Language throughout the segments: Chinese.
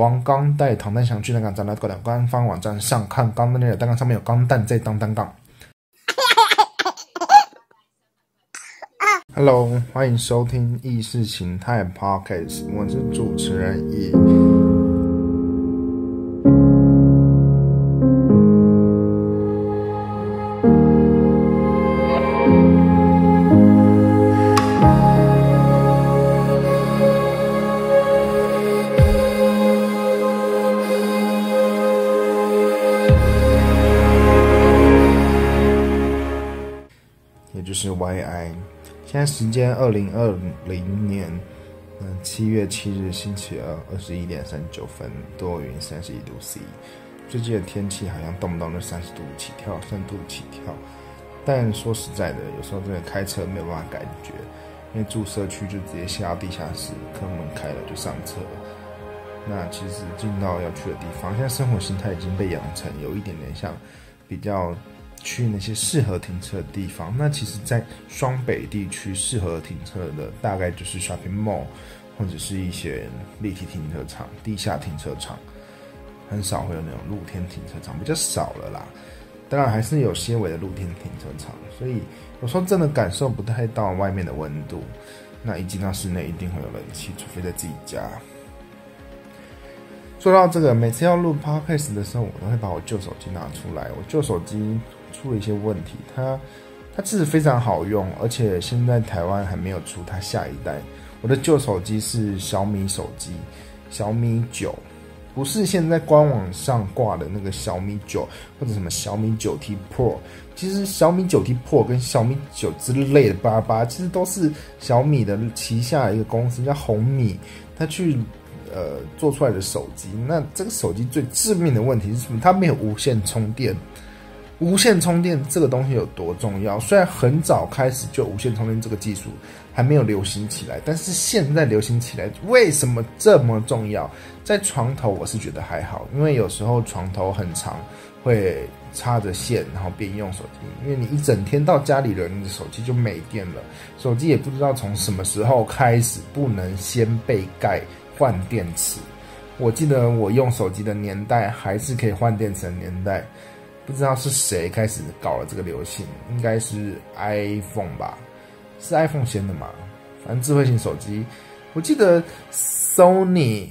王刚带唐丹翔去那个展览馆官方网站上看钢弹内的单杠上面有钢蛋在当单杠。Hello，欢迎收听意识形态 Podcast，我是主持人易。间二零二零年，嗯，七月七日星期二二十一点三十九分，多云三十一度 C。最近的天气好像动不动就三十度起跳，三度起跳。但说实在的，有时候真的开车没有办法感觉，因为住社区就直接下到地下室，车门开了就上车。那其实进到要去的地方，现在生活形态已经被养成有一点点像比较。去那些适合停车的地方，那其实，在双北地区适合停车的大概就是 shopping mall，或者是一些立体停车场、地下停车场，很少会有那种露天停车场，比较少了啦。当然还是有些微的露天停车场，所以有时候真的感受不太到外面的温度。那一进到室内，一定会有冷气，除非在自己家。说到这个，每次要录 podcast 的时候，我都会把我旧手机拿出来。我旧手机。出了一些问题，它它其实非常好用，而且现在台湾还没有出它下一代。我的旧手机是小米手机，小米九，不是现在官网上挂的那个小米九或者什么小米九 T Pro。其实小米九 T Pro 跟小米九之类的八八，其实都是小米的旗下一个公司叫红米，它去呃做出来的手机。那这个手机最致命的问题是什么？它没有无线充电。无线充电这个东西有多重要？虽然很早开始就无线充电这个技术还没有流行起来，但是现在流行起来，为什么这么重要？在床头我是觉得还好，因为有时候床头很长，会插着线，然后边用手机。因为你一整天到家里了，你的手机就没电了，手机也不知道从什么时候开始不能掀被盖换电池。我记得我用手机的年代还是可以换电池的年代。不知道是谁开始搞了这个流行，应该是 iPhone 吧？是 iPhone 先的嘛？反正智慧型手机，我记得 Sony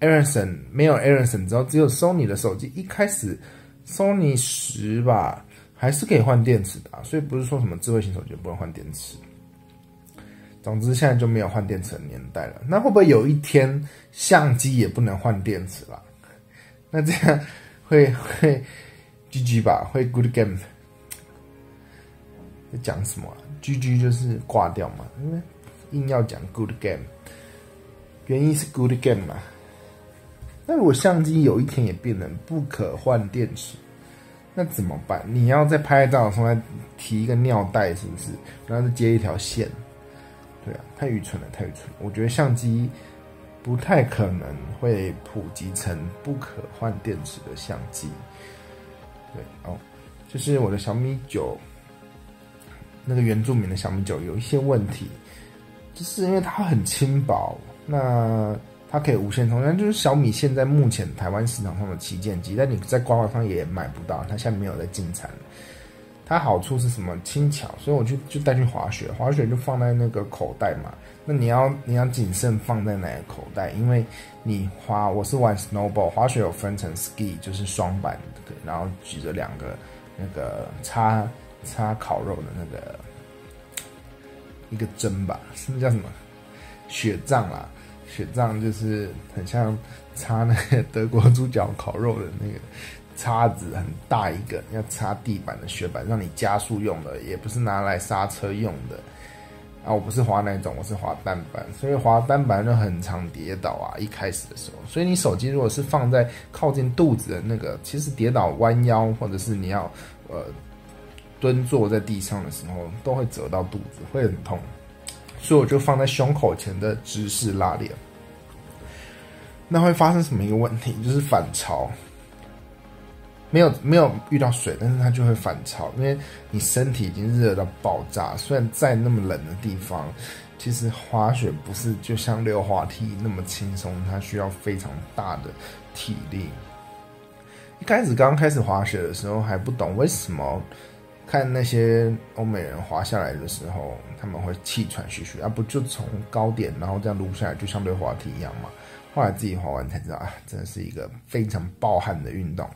Ericsson 没有 Ericsson 之后，只有 Sony 的手机一开始 Sony 十吧，还是可以换电池的，啊所以不是说什么智慧型手机不能换电池。总之现在就没有换电池的年代了。那会不会有一天相机也不能换电池了？那这样？会会 GG 吧，会 Good Game。在讲什么？GG 就是挂掉嘛，因为硬要讲 Good Game，原因是 Good Game 嘛。那如果相机有一天也变成不可换电池，那怎么办？你要在拍照的时候提一个尿袋，是不是？然后再接一条线？对啊，太愚蠢了，太愚蠢。我觉得相机。不太可能会普及成不可换电池的相机。对哦，就是我的小米九，那个原住民的小米九有一些问题，就是因为它很轻薄，那它可以无线充电，就是小米现在目前台湾市场上的旗舰机，但你在官网上也买不到，它现在没有在进产。它好处是什么？轻巧，所以我就就带去滑雪，滑雪就放在那个口袋嘛。那你要你要谨慎放在哪个口袋？因为你滑，我是玩 snowboard，滑雪有分成 ski，就是双板，然后举着两个那个插插烤肉的那个一个针吧，是不是叫什么雪杖啦？雪杖就是很像插那个德国猪脚烤肉的那个。叉子很大一个，要擦地板的雪板，让你加速用的，也不是拿来刹车用的。啊，我不是滑那种，我是滑单板，所以滑单板就很常跌倒啊。一开始的时候，所以你手机如果是放在靠近肚子的那个，其实跌倒弯腰，或者是你要呃蹲坐在地上的时候，都会折到肚子，会很痛。所以我就放在胸口前的姿势拉链。那会发生什么一个问题？就是反潮。没有没有遇到水，但是它就会反潮，因为你身体已经热到爆炸。虽然在那么冷的地方，其实滑雪不是就像溜滑梯那么轻松，它需要非常大的体力。一开始刚开始滑雪的时候还不懂为什么看那些欧美人滑下来的时候他们会气喘吁吁，啊不就从高点然后这样撸下来，就像溜滑梯一样嘛。后来自己滑完才知道啊，真的是一个非常暴汗的运动。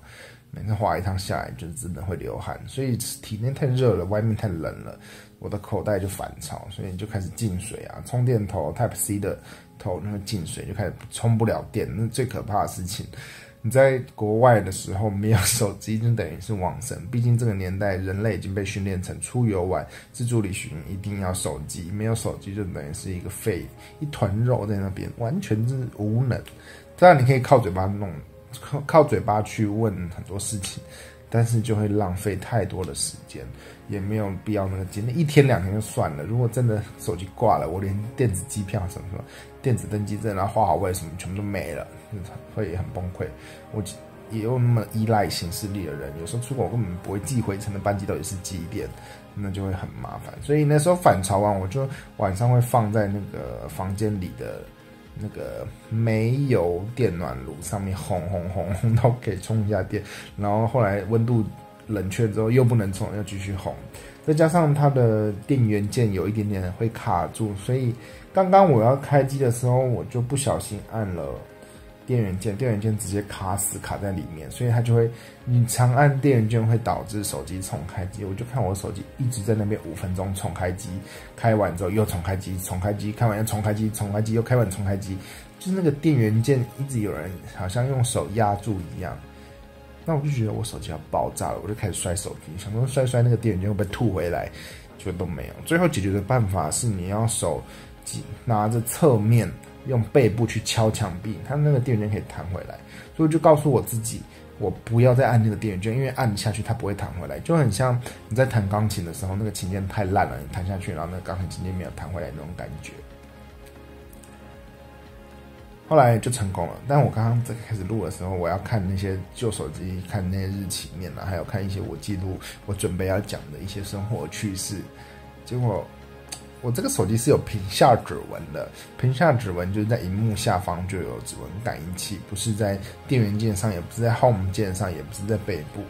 每次滑一趟下来，就真的会流汗，所以体内太热了，外面太冷了，我的口袋就反潮，所以就开始进水啊。充电头 Type C 的头那个进水就开始充不了电，那最可怕的事情。你在国外的时候没有手机，就等于是网神。毕竟这个年代人类已经被训练成出游玩、自助旅行一定要手机，没有手机就等于是一个废一团肉在那边，完全是无能。当然你可以靠嘴巴弄。靠靠嘴巴去问很多事情，但是就会浪费太多的时间，也没有必要那个今天一天两天就算了。如果真的手机挂了，我连电子机票什么什么、电子登机证然后花好位什么全部都没了，会很崩溃。我也有那么依赖行事力的人，有时候出国根本不会寄回程的班机到底是几点，那就会很麻烦。所以那时候反潮完，我就晚上会放在那个房间里的。那个煤油电暖炉上面轰轰轰轰到可以充一下电，然后后来温度冷却之后又不能充，又继续轰，再加上它的电源键有一点点会卡住，所以刚刚我要开机的时候，我就不小心按了。电源键，电源键直接卡死，卡在里面，所以它就会，你长按电源键会导致手机重开机。我就看我手机一直在那边五分钟重开机，开完之后又重开机，重开机，开完又重开机，重开机又开完重开机，就是那个电源键一直有人好像用手压住一样。那我就觉得我手机要爆炸了，我就开始摔手机，想说摔摔那个电源键会不会吐回来，结果都没有。最后解决的办法是你要手机拿着侧面。用背部去敲墙壁，它那个电源可以弹回来，所以就告诉我自己，我不要再按那个电源键，因为按下去它不会弹回来，就很像你在弹钢琴的时候，那个琴键太烂了，你弹下去，然后那个钢琴琴键没有弹回来那种感觉。后来就成功了，但我刚刚在开始录的时候，我要看那些旧手机，看那些日期面啊，还有看一些我记录我准备要讲的一些生活趣事，结果。我这个手机是有屏下指纹的，屏下指纹就是在荧幕下方就有指纹感应器，不是在电源键上，也不是在 Home 键上，也不是在背部。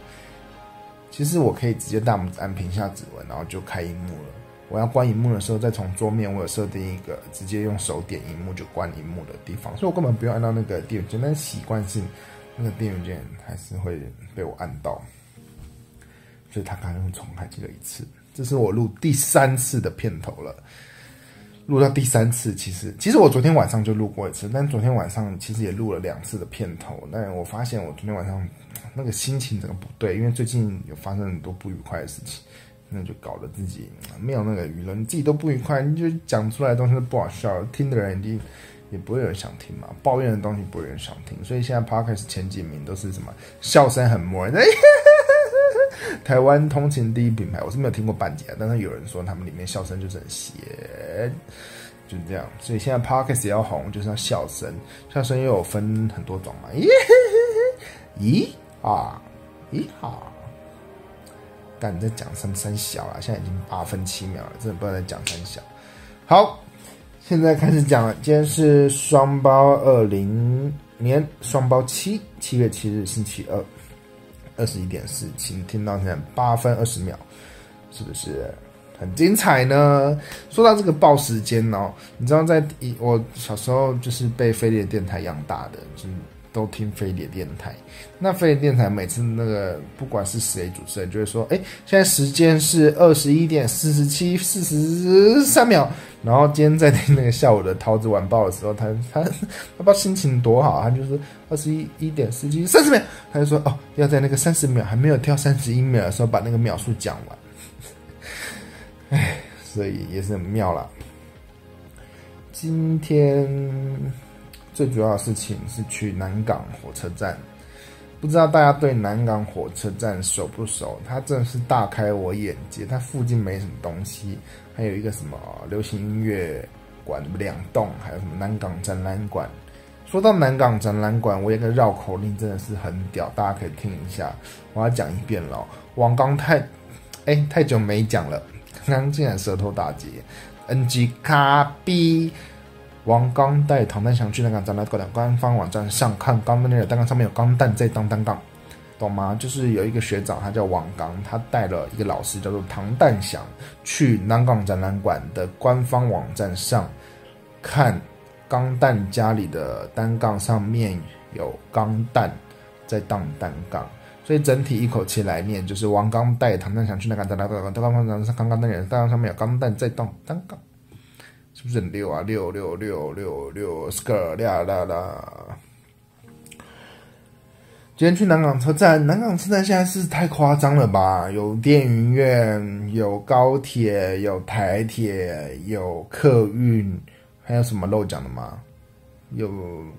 其实我可以直接大拇指按屏下指纹，然后就开荧幕了。我要关荧幕的时候，再从桌面我有设定一个直接用手点荧幕就关荧幕的地方，所以我根本不用按到那个电源键，但是习惯性那个电源键还是会被我按到，所以他刚刚又重开机了一次。这是我录第三次的片头了，录到第三次，其实其实我昨天晚上就录过一次，但昨天晚上其实也录了两次的片头。但我发现我昨天晚上那个心情整个不对，因为最近有发生很多不愉快的事情，那就搞得自己没有那个娱乐，你自己都不愉快，你就讲出来的东西都不好笑，听的人一定也不会有人想听嘛，抱怨的东西不会有人想听，所以现在 podcast 前几名都是什么笑声很默人。台湾通勤第一品牌，我是没有听过半截，但是有人说他们里面笑声就是很邪，就是这样。所以现在 Podcast 要红，就是要笑声，笑声又有分很多种嘛。咦咦啊咦哈，但你在讲三三小啊？现在已经八分七秒了，真的不知道在讲三小。好，现在开始讲了。今天是双包二零年双包七，七月七日星期二。二十一点四，请听到现在八分二十秒，是不是很精彩呢？说到这个报时间哦，你知道在我小时候就是被飞碟电台养大的，就都听飞碟电台。那飞碟电台每次那个不管是谁主持人，就会说：“哎，现在时间是二十一点四十七四十三秒。”然后今天在听那个下午的桃子晚报的时候，他他他不知道心情多好，他就是二十一一点四七三十秒，他就说：“哦，要在那个三十秒还没有跳三十一秒的时候把那个秒数讲完。”哎，所以也是很妙了。今天。最主要的事情是去南港火车站，不知道大家对南港火车站熟不熟？它真的是大开我眼界。它附近没什么东西，还有一个什么流行音乐馆两栋，还有什么南港展览馆，说到南港展览馆，我有个绕口令真的是很屌，大家可以听一下。我要讲一遍了。王刚太，哎，太久没讲了，刚刚竟然舌头打结。NG 卡 B，王刚带唐丹祥去南港展览馆的官方网站上看钢弹那个单杠上面有钢弹在当单杠，懂吗？就是有一个学长，他叫王刚，他带了一个老师叫做唐丹祥去南港展览馆的官方网站上看。钢弹家里的单杠上面有钢弹在荡单杠，所以整体一口气来念就是王刚带唐蛋想去那个单杠单杠单杠上刚刚那人单杠上面有钢弹在荡单杠，是不是很溜啊？六六六六六 sk 啦啦啦！今天去南港车站，南港车站现在是太夸张了吧？有电影院，有高铁，有台铁，有客运。还有什么漏讲的吗？有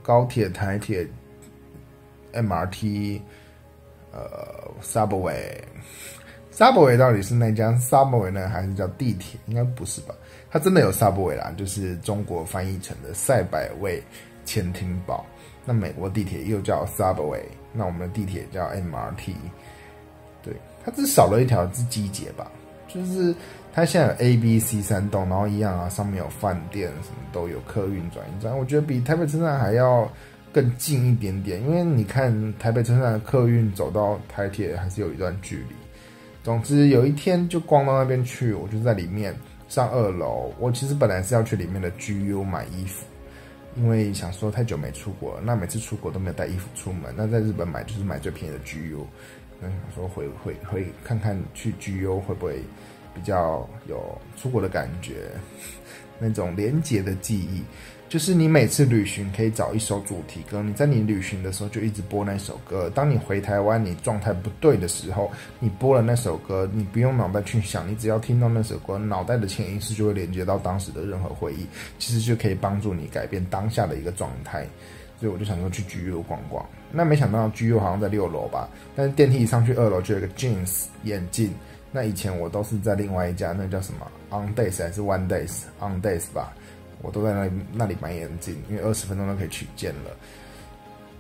高铁、台铁、MRT，呃，Subway，Subway 到底是那家 Subway 呢，还是叫地铁？应该不是吧？它真的有 Subway 啦，就是中国翻译成的赛百味潜艇堡。那美国地铁又叫 Subway，那我们的地铁叫 MRT。对，它只少了一条是机捷吧？就是。它现在有 A、B、C 三栋，然后一样啊，上面有饭店，什么都有，客运转运站。我觉得比台北车站还要更近一点点，因为你看台北车站的客运走到台铁还是有一段距离。总之有一天就逛到那边去，我就在里面上二楼。我其实本来是要去里面的 GU 买衣服，因为想说太久没出国了，那每次出国都没有带衣服出门，那在日本买就是买最便宜的 GU。那想说回回回看看去 GU 会不会。比较有出国的感觉，那种廉洁的记忆，就是你每次旅行可以找一首主题歌，你在你旅行的时候就一直播那首歌。当你回台湾，你状态不对的时候，你播了那首歌，你不用脑袋去想，你只要听到那首歌，脑袋的潜意识就会连接到当时的任何回忆，其实就可以帮助你改变当下的一个状态。所以我就想说去 G U 逛逛，那没想到 G U 好像在六楼吧，但是电梯一上去二楼就有一个 Jeans 眼镜。那以前我都是在另外一家，那叫什么 On Days 还是 One Days On Days 吧，我都在那里那里买眼镜，因为二十分钟都可以取件了。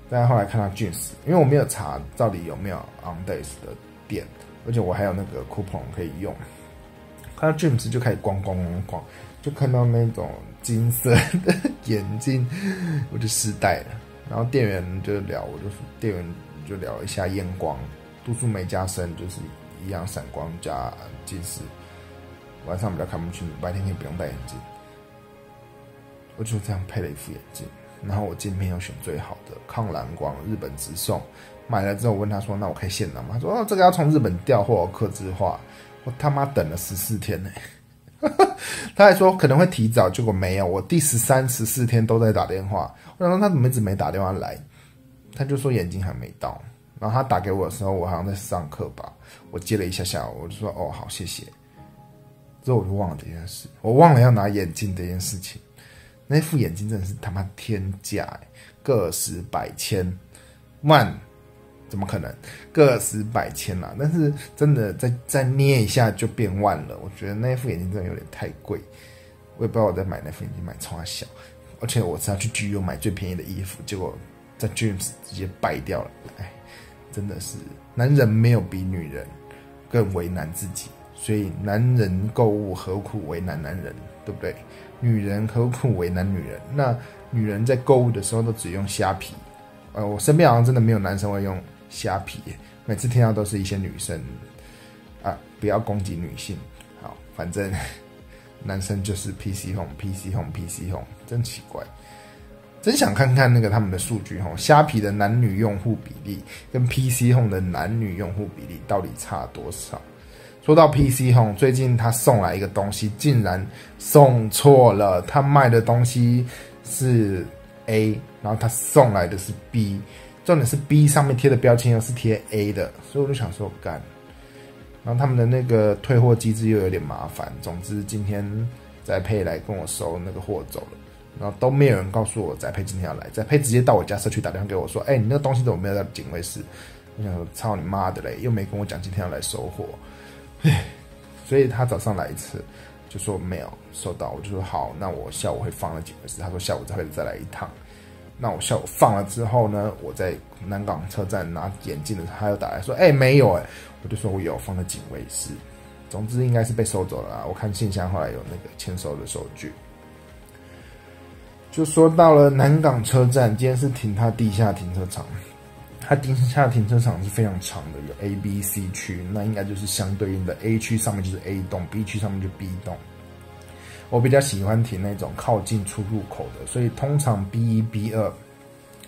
但后来看到 Jeans，因为我没有查到底有没有 On Days 的店，而且我还有那个 coupon 可以用。看到 Jeans 就开始逛逛逛逛，就看到那种金色的眼镜，我就试戴了。然后店员就聊，我就店员就聊一下验光，度数没加深，就是。一样闪光加近视，晚上比较看不清楚，白天可以不用戴眼镜。我就这样配了一副眼镜，然后我镜片又选最好的抗蓝光，日本直送。买了之后，我问他说：“那我可以现拿吗？”他说：“哦，这个要从日本调货，刻字化。”我他妈等了十四天呢，他还说可能会提早，结果没有。我第十三、十四天都在打电话，我想说他怎么一直没打电话来？他就说眼睛还没到。然后他打给我的时候，我好像在上课吧。我接了一下下，我就说：“哦，好，谢谢。”之后我就忘了这件事，我忘了要拿眼镜这件事情。那副眼镜真的是他妈天价，个十百千万，怎么可能个十百千啊？但是真的再再捏一下就变万了。我觉得那副眼镜真的有点太贵，我也不知道我在买那副眼镜买超小，而且我是要去 G U 买最便宜的衣服，结果在 Dreams 直接败掉了，哎。真的是，男人没有比女人更为难自己，所以男人购物何苦为难男人，对不对？女人何苦为难女人？那女人在购物的时候都只用虾皮，呃，我身边好像真的没有男生会用虾皮，每次听到都是一些女生啊，不要攻击女性，好，反正 男生就是 PC home，PC home，PC home，真奇怪。真想看看那个他们的数据哈，虾皮的男女用户比例跟 PC 红的男女用户比例到底差多少？说到 PC 吼最近他送来一个东西，竟然送错了，他卖的东西是 A，然后他送来的是 B，重点是 B 上面贴的标签又是贴 A 的，所以我就想说干，然后他们的那个退货机制又有点麻烦，总之今天再配来跟我收那个货走了。然后都没有人告诉我翟佩今天要来，翟佩直接到我家社区打电话给我说：“哎，你那个东西怎么没有在警卫室？”我想说：“操你妈的嘞，又没跟我讲今天要来收货。”唉，所以他早上来一次就说没有收到，我就说好，那我下午会放了警卫室。他说下午再会再来一趟。那我下午放了之后呢，我在南港车站拿眼镜的时候，他又打来说：“哎，没有哎。”我就说我有放在警卫室。总之应该是被收走了。我看信箱后来有那个签收的收据。就说到了南港车站，今天是停他地下停车场。它地下停车场是非常长的，有 A、B、C 区，那应该就是相对应的 A 区上面就是 A 栋，B 区上面就 B 栋。我比较喜欢停那种靠近出入口的，所以通常 B 一、B 二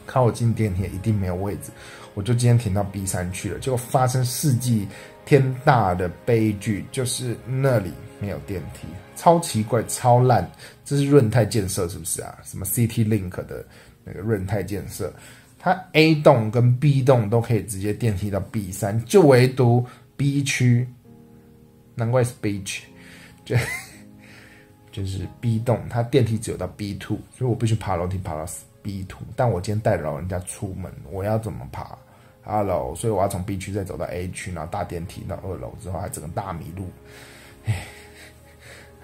靠近电梯一定没有位置。我就今天停到 B 三去了，结果发生世纪天大的悲剧，就是那里没有电梯，超奇怪、超烂。这是润泰建设是不是啊？什么 CT Link 的那个润泰建设？它 A 栋跟 B 栋都可以直接电梯到 B 三，就唯独 B 区，难怪是 B 区，就 就是 B 栋，它电梯只有到 B two，所以我必须爬楼梯爬到 B two。但我今天带老人家出门，我要怎么爬二楼？所以我要从 B 区再走到 A 区，然后搭电梯到二楼之后，还整个大迷路，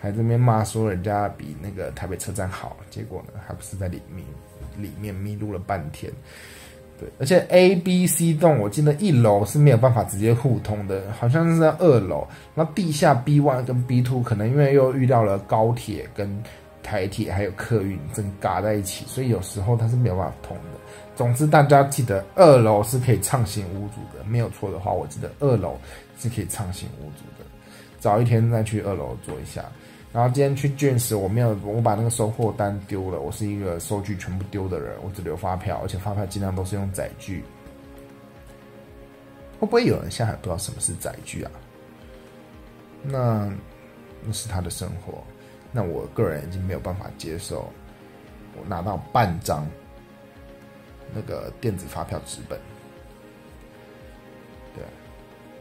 还这边骂说人家比那个台北车站好，结果呢，还不是在里面。里面迷路了半天，对，而且 A、B、C 栋，我记得一楼是没有办法直接互通的，好像是在二楼。那地下 B one 跟 B two 可能因为又遇到了高铁跟台铁还有客运，正嘎在一起，所以有时候它是没有办法通的。总之，大家记得二楼是可以畅行无阻的，没有错的话，我记得二楼是可以畅行无阻的。早一天再去二楼坐一下。然后今天去卷时，我没有，我把那个收货单丢了。我是一个收据全部丢的人，我只留发票，而且发票尽量都是用载具。会不会有人现在还不知道什么是载具啊？那那是他的生活，那我个人已经没有办法接受。我拿到半张那个电子发票纸本。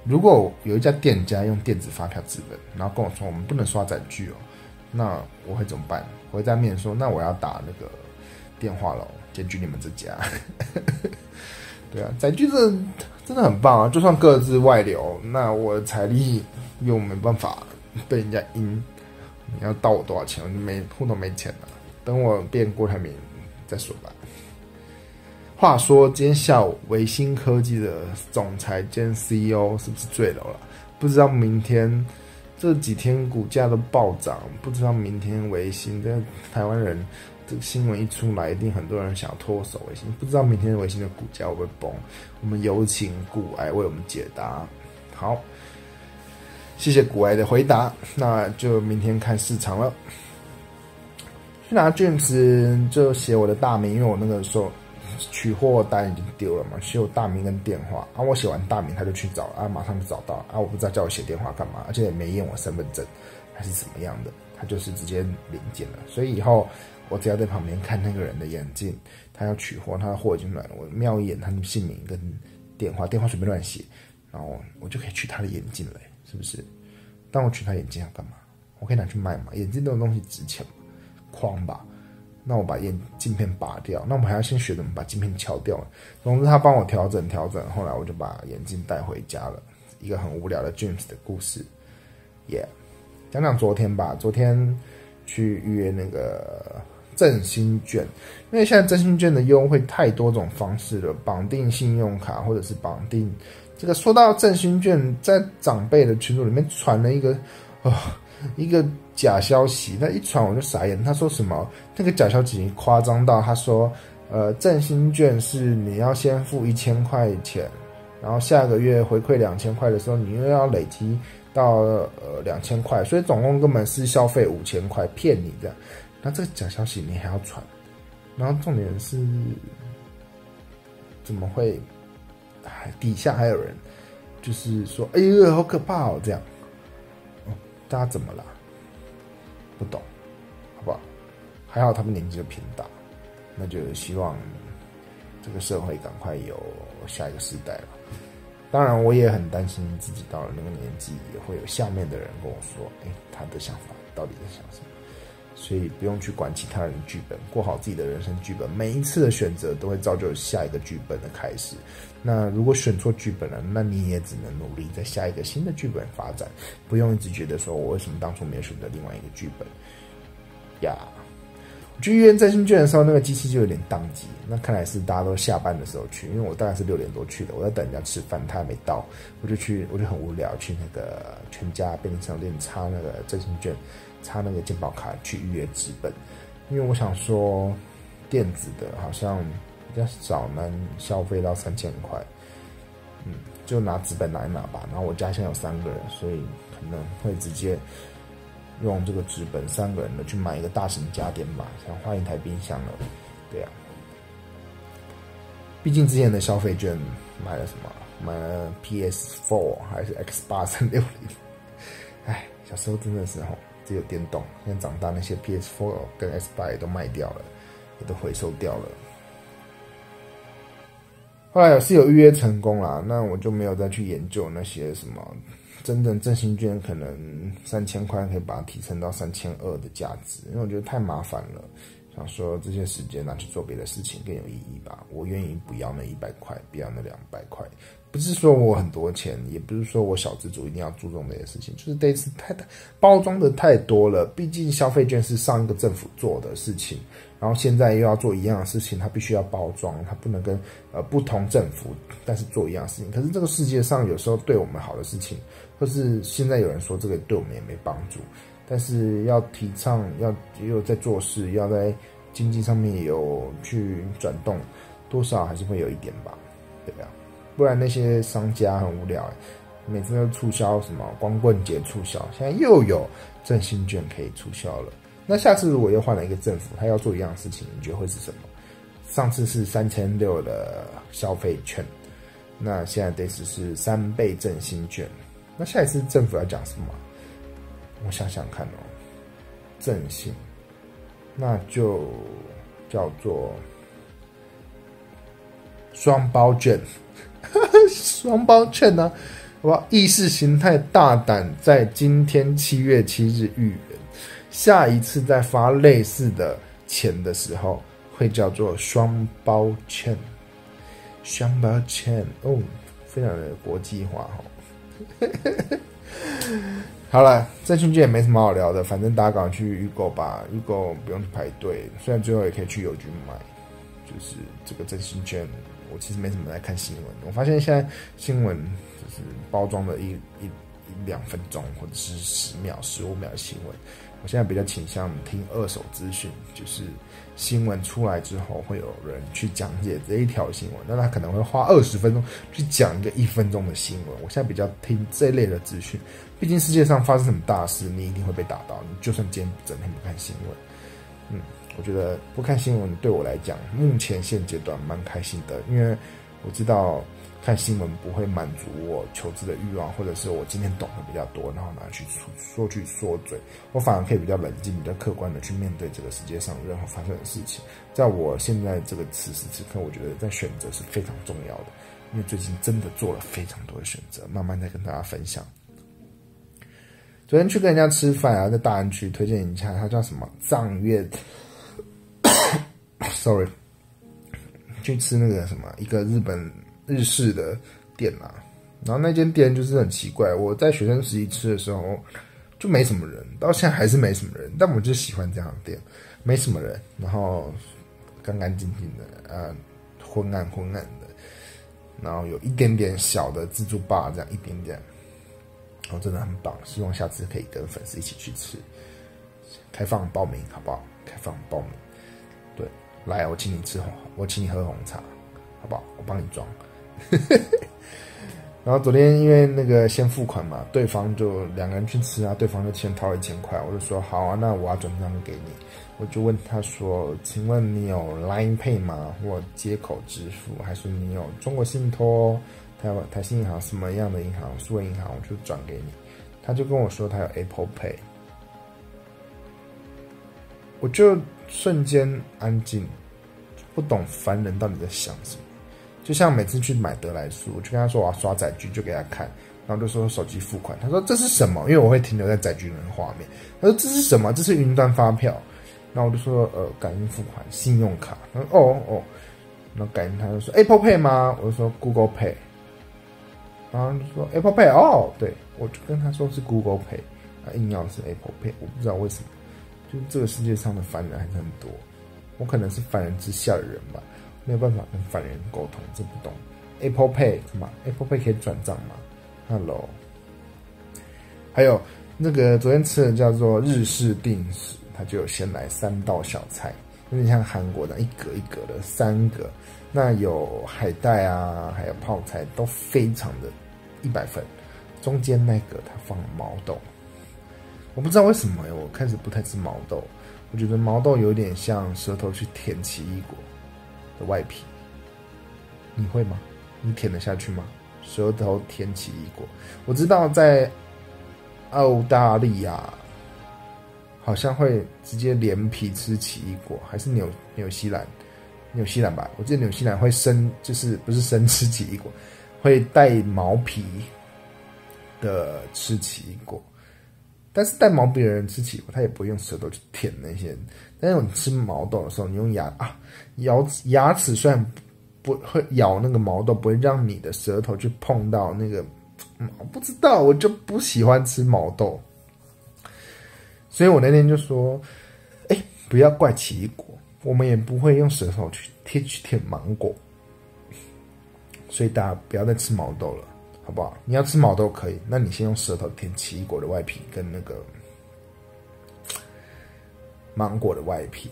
如果有一家店家用电子发票资本，然后跟我说我们不能刷载具哦，那我会怎么办？我会在面说，那我要打那个电话喽，检举你们这家。对啊，载具这真的很棒啊！就算各自外流，那我财力又没办法被人家阴，你要盗我多少钱？我就没户头没钱了，等我变郭台铭再说吧。话说，今天下午，维新科技的总裁兼 CEO 是不是坠楼了？不知道明天这几天股价都暴涨，不知道明天维新这台湾人这个新闻一出来，一定很多人想脱手维新。不知道明天维新的股价会不会崩？我们有请古癌为我们解答。好，谢谢古癌的回答，那就明天看市场了。去拿卷子就写我的大名，因为我那个时候。取货单已经丢了嘛？只有大名跟电话啊！我写完大名，他就去找啊，马上就找到啊！我不知道叫我写电话干嘛，而且也没验我身份证，还是怎么样的？他就是直接领件了。所以以后我只要在旁边看那个人的眼镜，他要取货，他的货已经来了，我瞄一眼他的姓名跟电话，电话随便乱写，然后我就可以取他的眼镜了，是不是？但我取他眼镜要干嘛？我可以拿去卖嘛？眼镜这种东西值钱嘛？框吧。那我把眼镜片拔掉，那我们还要先学怎么把镜片敲掉。总之，他帮我调整调整，后来我就把眼镜带回家了。一个很无聊的 James 的故事，耶，讲讲昨天吧。昨天去预约那个振兴券，因为现在振兴券的优惠太多种方式了，绑定信用卡或者是绑定这个。说到振兴券，在长辈的群组里面传了一个啊。一个假消息，那一传我就傻眼。他说什么？那个假消息夸张到他说，呃，振兴券是你要先付一千块钱，然后下个月回馈两千块的时候，你又要累积到呃两千块，所以总共根本是消费五千块，骗你的。那这个假消息你还要传？然后重点是，怎么会还底下还有人就是说，哎呦，好可怕哦，这样。大家怎么了？不懂，好不好？还好他们年纪就偏大，那就希望这个社会赶快有下一个时代了。当然，我也很担心自己到了那个年纪，也会有下面的人跟我说：“哎，他的想法到底在想什么？”所以不用去管其他人剧本，过好自己的人生剧本。每一次的选择都会造就下一个剧本的开始。那如果选错剧本了，那你也只能努力在下一个新的剧本发展，不用一直觉得说我为什么当初没有选择另外一个剧本呀。去医院振兴券的时候，那个机器就有点宕机。那看来是大家都下班的时候去，因为我大概是六点多去的，我在等人家吃饭，他还没到，我就去，我就很无聊，去那个全家便利商店插那个振兴券，插那个健保卡去预约纸本，因为我想说电子的好像比较少能消费到三千块，嗯，就拿纸本来拿吧。然后我家现在有三个人，所以可能会直接。用这个纸本三个人的去买一个大型家电吧，想换一台冰箱了，对呀。毕竟之前的消费券买了什么？买了 PS4 还是 X 八三六零？哎，小时候真的是吼，只有电动。现在长大，那些 PS4 跟 S 八也都卖掉了，也都回收掉了。后来是有预约成功啦，那我就没有再去研究那些什么。真正振兴券可能三千块可以把它提升到三千二的价值，因为我觉得太麻烦了。想说这些时间拿去做别的事情更有意义吧。我愿意不要那一百块，不要那两百块。不是说我很多钱，也不是说我小资主一定要注重这些事情，就是这次太太包装的太多了。毕竟消费券是上一个政府做的事情，然后现在又要做一样的事情，它必须要包装，它不能跟呃不同政府但是做一样事情。可是这个世界上有时候对我们好的事情。或是现在有人说这个对我们也没帮助，但是要提倡要又在做事，要在经济上面有去转动，多少还是会有一点，吧？不然那些商家很无聊，每次都促销什么光棍节促销，现在又有振兴券可以促销了。那下次如果又换了一个政府，他要做一样事情，你觉得会是什么？上次是三千六的消费券，那现在这次是三倍振兴券。那下一次政府要讲什么？我想想看哦，振兴，那就叫做双包券，双包券呢？好吧，意识形态大胆，在今天七月七日预言，下一次再发类似的钱的时候，会叫做双包券，双包券哦，非常的国际化哈。好了，振兴券也没什么好聊的，反正大家赶快去预购吧，预购不用去排队，虽然最后也可以去邮局买。就是这个真心券，我其实没什么在看新闻，我发现现在新闻就是包装的一一一两分钟或者是十秒、十五秒的新闻，我现在比较倾向听二手资讯，就是。新闻出来之后，会有人去讲解这一条新闻，那他可能会花二十分钟去讲一个一分钟的新闻。我现在比较听这类的资讯，毕竟世界上发生什么大事，你一定会被打到。你就算今天整天不看新闻，嗯，我觉得不看新闻对我来讲，目前现阶段蛮开心的，因为我知道。看新闻不会满足我求知的欲望，或者是我今天懂得比较多，然后拿去说去说嘴，我反而可以比较冷静、比较客观的去面对这个世界上任何发生的事情。在我现在这个此时此刻，我觉得在选择是非常重要的，因为最近真的做了非常多的选择，慢慢再跟大家分享。昨天去跟人家吃饭啊，在大安区推荐一下，他叫什么藏月，sorry，去吃那个什么一个日本。日式的店啊，然后那间店就是很奇怪。我在学生时期吃的时候就没什么人，到现在还是没什么人。但我就喜欢这样的店，没什么人，然后干干净净的，呃，昏暗昏暗的，然后有一点点小的自助吧，这样一点点，然后真的很棒。希望下次可以跟粉丝一起去吃，开放报名好不好？开放报名，来，我请你吃红，我请你喝红茶，好不好？我帮你装。然后昨天因为那个先付款嘛，对方就两个人去吃啊，对方就先掏一千块，我就说好啊，那我要转账给你。我就问他说，请问你有 Line Pay 吗？或接口支付，还是你有中国信托、台湾台新银行什么样的银行？数位银行我就转给你。他就跟我说他有 Apple Pay，我就瞬间安静，不懂凡人到底在想什么。就像每次去买德莱素，我就跟他说我要刷载具，就给他看，然后就说手机付款。他说这是什么？因为我会停留在载具的画面。他说这是什么？这是云端发票。然后我就说呃，感应付款，信用卡。他说哦哦，然后感应他就说 Apple Pay 吗？我就说 Google Pay。然后就说 Apple Pay 哦，对，我就跟他说是 Google Pay，他硬要是 Apple Pay，我不知道为什么，就这个世界上的凡人还是很多。我可能是凡人之下的人吧，没有办法跟凡人沟通，这不懂。Apple Pay 嘛，Apple Pay 可以转账吗？Hello，还有那个昨天吃的叫做日式定食，它就有先来三道小菜，有点像韩国的一格一格的三个，那有海带啊，还有泡菜，都非常的一百分。中间那个它放毛豆，我不知道为什么我开始不太吃毛豆，我觉得毛豆有点像舌头去舔奇异果的外皮，你会吗？你舔得下去吗？舌头舔奇异果，我知道在澳大利亚好像会直接连皮吃奇异果，还是纽纽西兰？纽西兰吧，我记得纽西兰会生，就是不是生吃奇异果，会带毛皮。的吃奇异果，但是带毛皮的人吃奇异果，他也不会用舌头去舔那些。但是你吃毛豆的时候，你用牙啊咬牙齿，虽然不会咬那个毛豆，不会让你的舌头去碰到那个。我不知道，我就不喜欢吃毛豆，所以我那天就说：“哎，不要怪奇异果，我们也不会用舌头去贴去舔芒果。”所以大家不要再吃毛豆了。好不好？你要吃毛豆可以，那你先用舌头舔奇异果的外皮跟那个芒果的外皮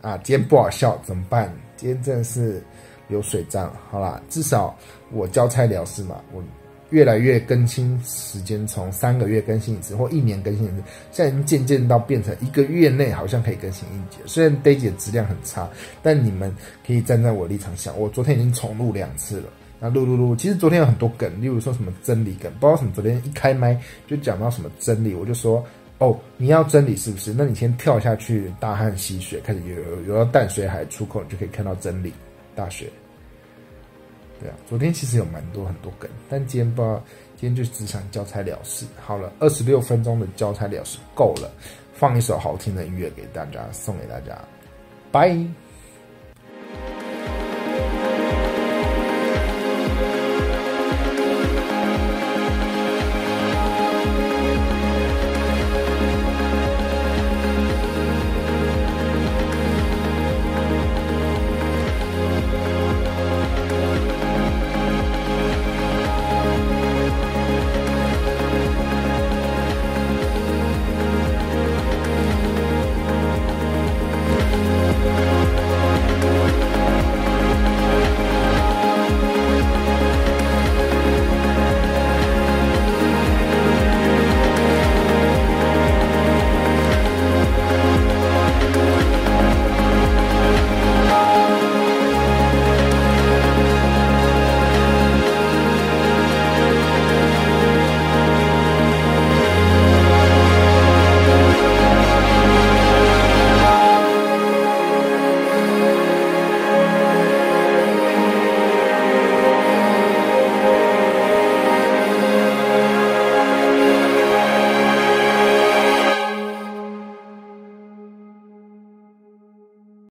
啊。今天不好笑怎么办？今天真的是流水账。好啦，至少我交差了事嘛，我越来越更新时间，从三个月更新一次或一年更新一次，现在已经渐渐到变成一个月内好像可以更新一节。虽然 Day 姐质量很差，但你们可以站在我立场想，我昨天已经重录两次了。那录录录，其实昨天有很多梗，例如说什么真理梗，不知道什么。昨天一开麦就讲到什么真理，我就说哦，你要真理是不是？那你先跳下去，大汉溪水开始游游到淡水海出口，你就可以看到真理大学。对啊，昨天其实有蛮多很多梗，但今天不知道，今天就只想交差了事。好了，二十六分钟的交差了事够了，放一首好听的音乐给大家，送给大家，拜。